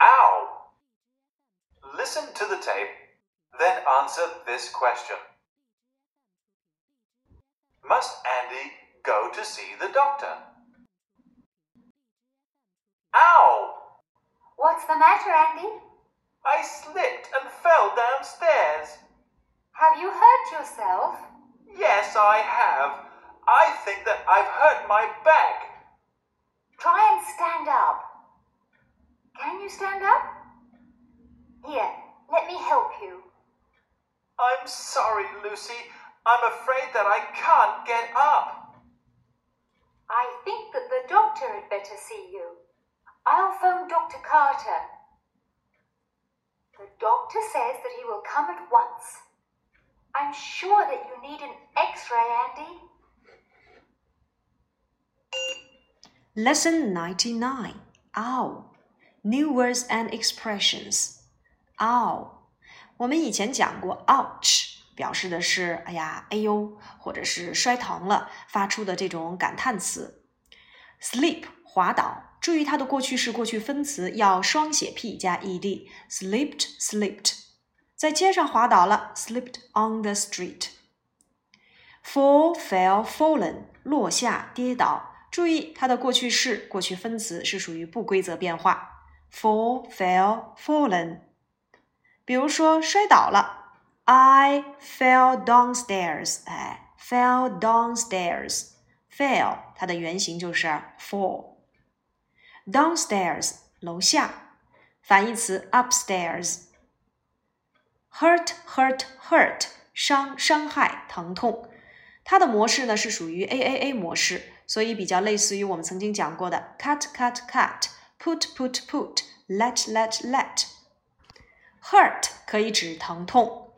Ow! Listen to the tape, then answer this question. Must Andy go to see the doctor? Ow! What's the matter, Andy? I slipped and fell downstairs. Have you hurt yourself? Yes, I have. I think that I've hurt my back. Try and stand up. Can you stand up? Here, let me help you. I'm sorry, Lucy. I'm afraid that I can't get up. I think that the doctor had better see you. I'll phone Dr. Carter. The doctor says that he will come at once. I'm sure that you need an x ray, Andy. Lesson 99 Ow New words and expressions. Ow 我们以前讲过，ouch 表示的是哎呀，哎呦，或者是摔疼了发出的这种感叹词。Sleep 滑倒，注意它的过去式、过去分词要双写 p 加 ed。Slipped, slipped，在街上滑倒了，slipped on the street。Fall, fell, fallen，落下、跌倒。注意它的过去式、过去分词是属于不规则变化。Fall, fell, fallen。比如说摔倒了，I fell downstairs。哎，fell downstairs。Fell 它的原型就是 fall。Downstairs 楼下，反义词 upstairs。Hurt, hurt, hurt 伤、伤害、疼痛。它的模式呢是属于 A A A 模式，所以比较类似于我们曾经讲过的 cut cut cut、 put put put、let let let。Hurt 可以指疼痛，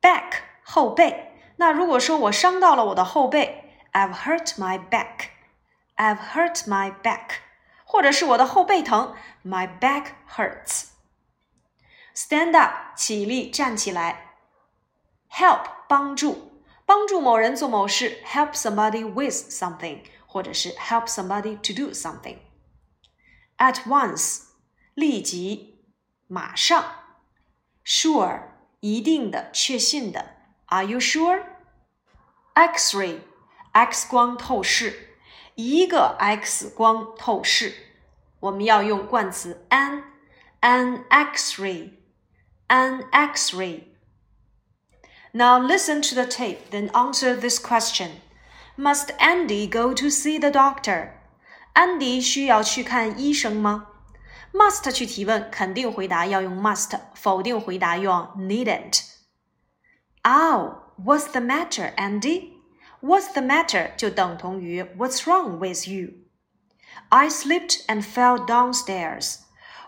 back 后背。那如果说我伤到了我的后背，I've hurt my back。I've hurt my back，或者是我的后背疼，My back hurts。Stand up 起立站起来，Help 帮助帮助某人做某事，Help somebody with something，或者是 Help somebody to do something。 At once 立即马上，Sure 一定的确信的，Are you sure？X-ray X 光透视。一个 X 光透视，我们要用冠词 an an X-ray an X-ray. Now listen to the tape, then answer this question. Must Andy go to see the doctor? Andy 需要去看医生吗？Must 去提问，肯定回答要用 must，否定回答用 needn't。Oh, what's the matter, Andy? What's the matter 就等同于 What's wrong with you? I slipped and fell downstairs.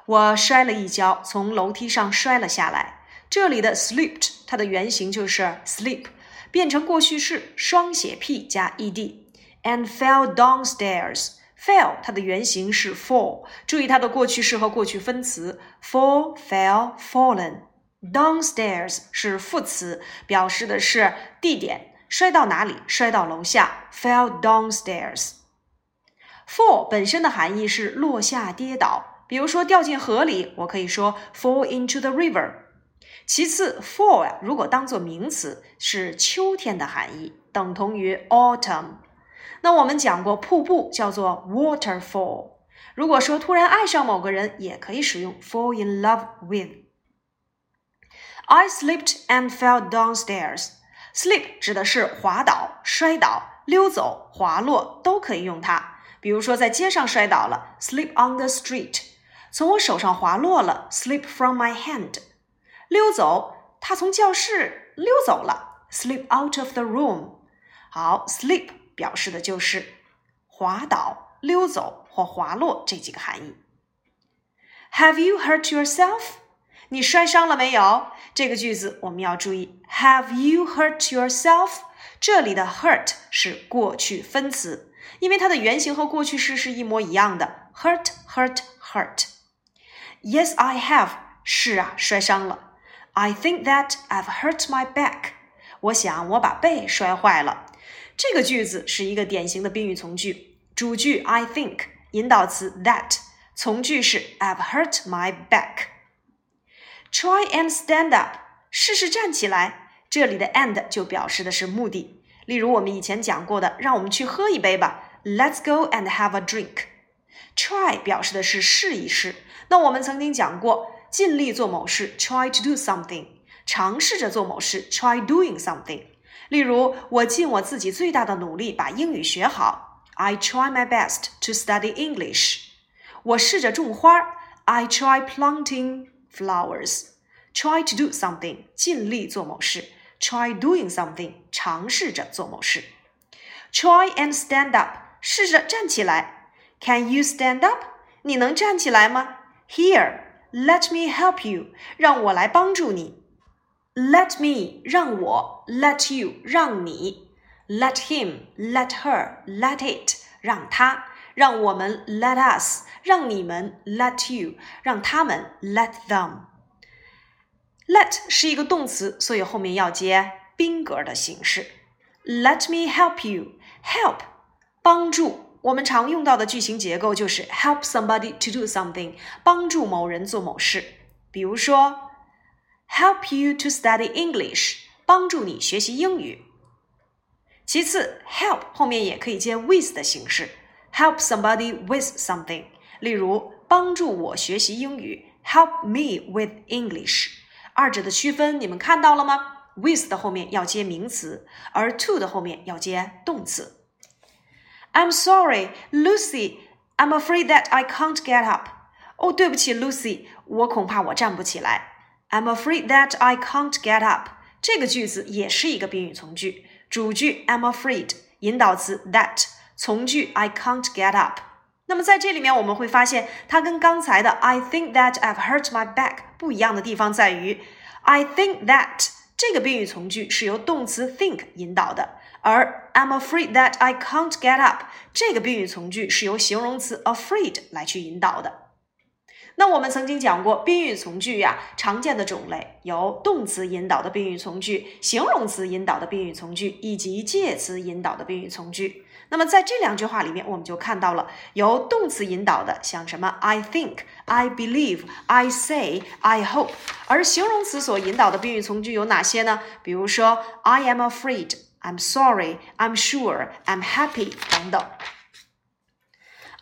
我摔了一跤，从楼梯上摔了下来。这里的 slipped 它的原型就是 sleep，变成过去式，双写 p 加 ed。And fell downstairs. Fell 它的原型是 fall，注意它的过去式和过去分词 fall, fell, fallen。Downstairs 是副词，表示的是地点。摔到哪里？摔到楼下，fell downstairs。fall 本身的含义是落下、跌倒，比如说掉进河里，我可以说 fall into the river。其次，fall 呀，如果当做名词，是秋天的含义，等同于 autumn。那我们讲过，瀑布叫做 waterfall。如果说突然爱上某个人，也可以使用 fall in love with。I slipped and fell downstairs。Slip 指的是滑倒、摔倒、溜走、滑落，都可以用它。比如说，在街上摔倒了，slip on the street；从我手上滑落了，slip from my hand；溜走，他从教室溜走了，slip out of the room。好，slip 表示的就是滑倒、溜走或滑落这几个含义。Have you hurt yourself? 你摔伤了没有？这个句子我们要注意，Have you hurt yourself？这里的 hurt 是过去分词，因为它的原型和过去式是一模一样的，hurt，hurt，hurt。Yes, I have。是啊，摔伤了。I think that I've hurt my back。我想我把背摔坏了。这个句子是一个典型的宾语从句，主句 I think，引导词 that。从句是 I've hurt my back。Try and stand up，试试站起来。这里的 and 就表示的是目的。例如我们以前讲过的，让我们去喝一杯吧。Let's go and have a drink。Try 表示的是试一试。那我们曾经讲过，尽力做某事，try to do something；尝试着做某事，try doing something。例如，我尽我自己最大的努力把英语学好，I try my best to study English。我试着种花，I try planting flowers。Try to do something，尽力做某事；try doing something，尝试着做某事。Try and stand up，试着站起来。Can you stand up？你能站起来吗？Here，let me help you，让我来帮助你。Let me，让我；let you，让你；let him，let her，let it，让他；让我们；let us，让你们；let you，让他们；let them。Let 是一个动词，所以后面要接宾格的形式。Let me help you. Help 帮助，我们常用到的句型结构就是 help somebody to do something，帮助某人做某事。比如说 ，help you to study English，帮助你学习英语。其次，help 后面也可以接 with 的形式，help somebody with something。例如，帮助我学习英语，help me with English。二者的区分你们看到了吗？with 的后面要接名词，而 to 的后面要接动词。I'm sorry, Lucy. I'm afraid that I can't get up. 哦，对不起，Lucy，我恐怕我站不起来。 I'm afraid that I can't get up. 这个句子也是一个宾语从句，主句 I'm afraid，引导词 that，从句 I can't get up。那么在这里面我们会发现，它跟刚才的 I think that I've hurt my back 不一样的地方在于，I think that 这个宾语从句是由动词 think 引导的，而 I'm afraid that I can't get up 这个宾语从句是由形容词 afraid 来去引导的。那我们曾经讲过，宾语从句呀，常见的种类有动词引导的宾语从句、形容词引导的宾语从句以及介词引导的宾语从句。那么在这两句话里面，我们就看到了由动词引导的，像什么 I think、I believe、I say、I hope，而形容词所引导的宾语从句有哪些呢？比如说 I am afraid、I'm sorry、I'm sure、I'm happy 等等。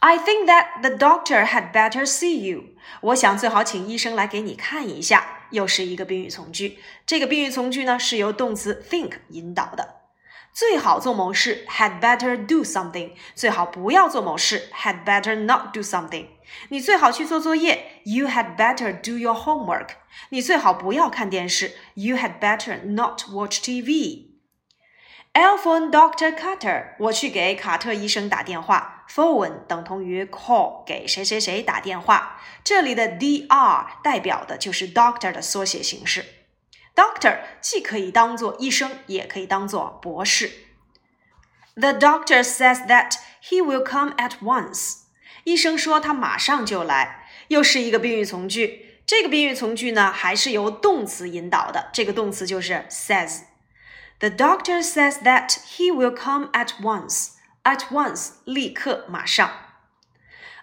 I think that the doctor had better see you。我想最好请医生来给你看一下，又是一个宾语从句。这个宾语从句呢，是由动词 think 引导的。最好做某事，had better do something。最好不要做某事，had better not do something。你最好去做作业，you had better do your homework。你最好不要看电视，you had better not watch TV。I'll phone Doctor Carter。我去给卡特医生打电话。 Phone 等同于 call，给谁谁谁打电话。这里的 dr 代表的就是 doctor 的缩写形式。Doctor 既可以当做医生，也可以当做博士。The doctor says that he will come at once。医生说他马上就来，又是一个宾语从句。这个宾语从句呢，还是由动词引导的。这个动词就是 says。The doctor says that he will come at once. At once，立刻，马上。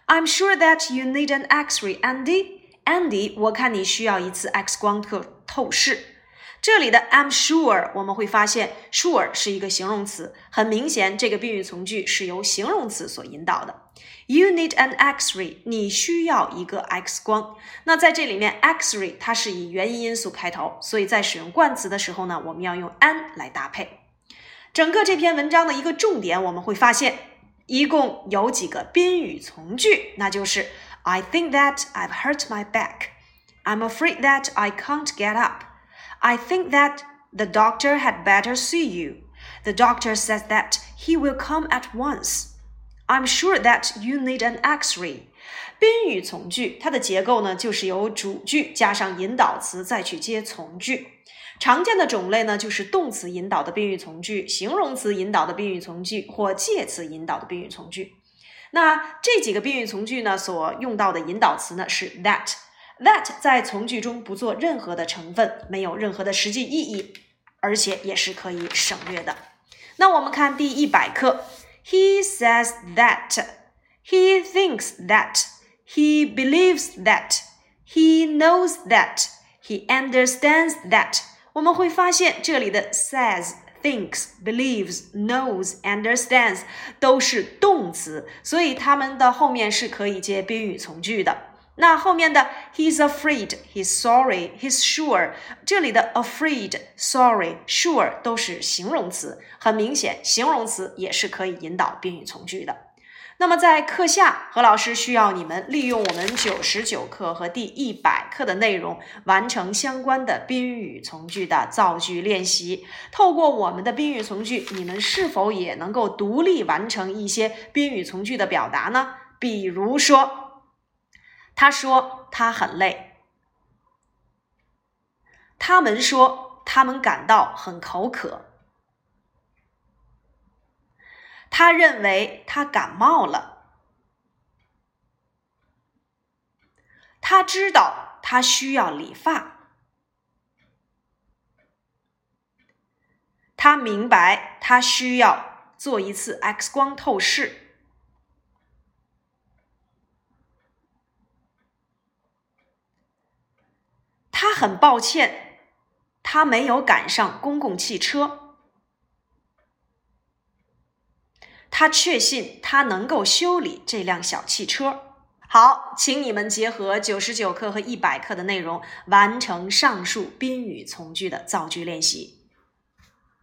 I'm sure that you need an X-ray, Andy. Andy，我看你需要一次 X 光透透视。这里的 I'm sure 我们会发现 sure 是一个形容词，很明显这个宾语从句是由形容词所引导的。You need an X-ray，你需要一个 X 光。那在这里面 X-ray 它是以元音因素开头，所以在使用冠词的时候呢，我们要用 an 来搭配。整个这篇文章的一个重点，我们会发现一共有几个宾语从句，那就是 I think that I've hurt my back. I'm afraid that I can't get up. I think that the doctor had better see you. The doctor says that he will come at once. I'm sure that you need an X-ray. 宾语从句，它的结构呢，就是由主句加上引导词，再去接从句。 常见的种类呢，就是动词引导的宾语从句、形容词引导的宾语从句或介词引导的宾语从句。那这几个宾语从句呢，所用到的引导词呢是 that。That 在从句中不做任何的成分，没有任何的实际意义，而且也是可以省略的。那我们看第一百课，He says that, he thinks that, He believes that. He knows that. He understands that. 我们会发现这里的 says、thinks、believes、knows、understands 都是动词，所以它们的后面是可以接宾语从句的。那后面的 he's afraid, he's sorry, he's sure，这里的 afraid, sorry, sure 都是形容词，很明显，形容词也是可以引导宾语从句的。那么在课下，何老师需要你们利用我们九十九课和第一百课的内容，完成相关的宾语从句的造句练习。透过我们的宾语从句，你们是否也能够独立完成一些宾语从句的表达呢？比如说。他说他很累。他们说他们感到很口渴。他认为他感冒了。他知道他需要理发。他明白他需要做一次 X 光透视。他很抱歉，他没有赶上公共汽车。他确信他能够修理这辆小汽车。好，请你们结合九十九课和一百课的内容，完成上述宾语从句的造句练习。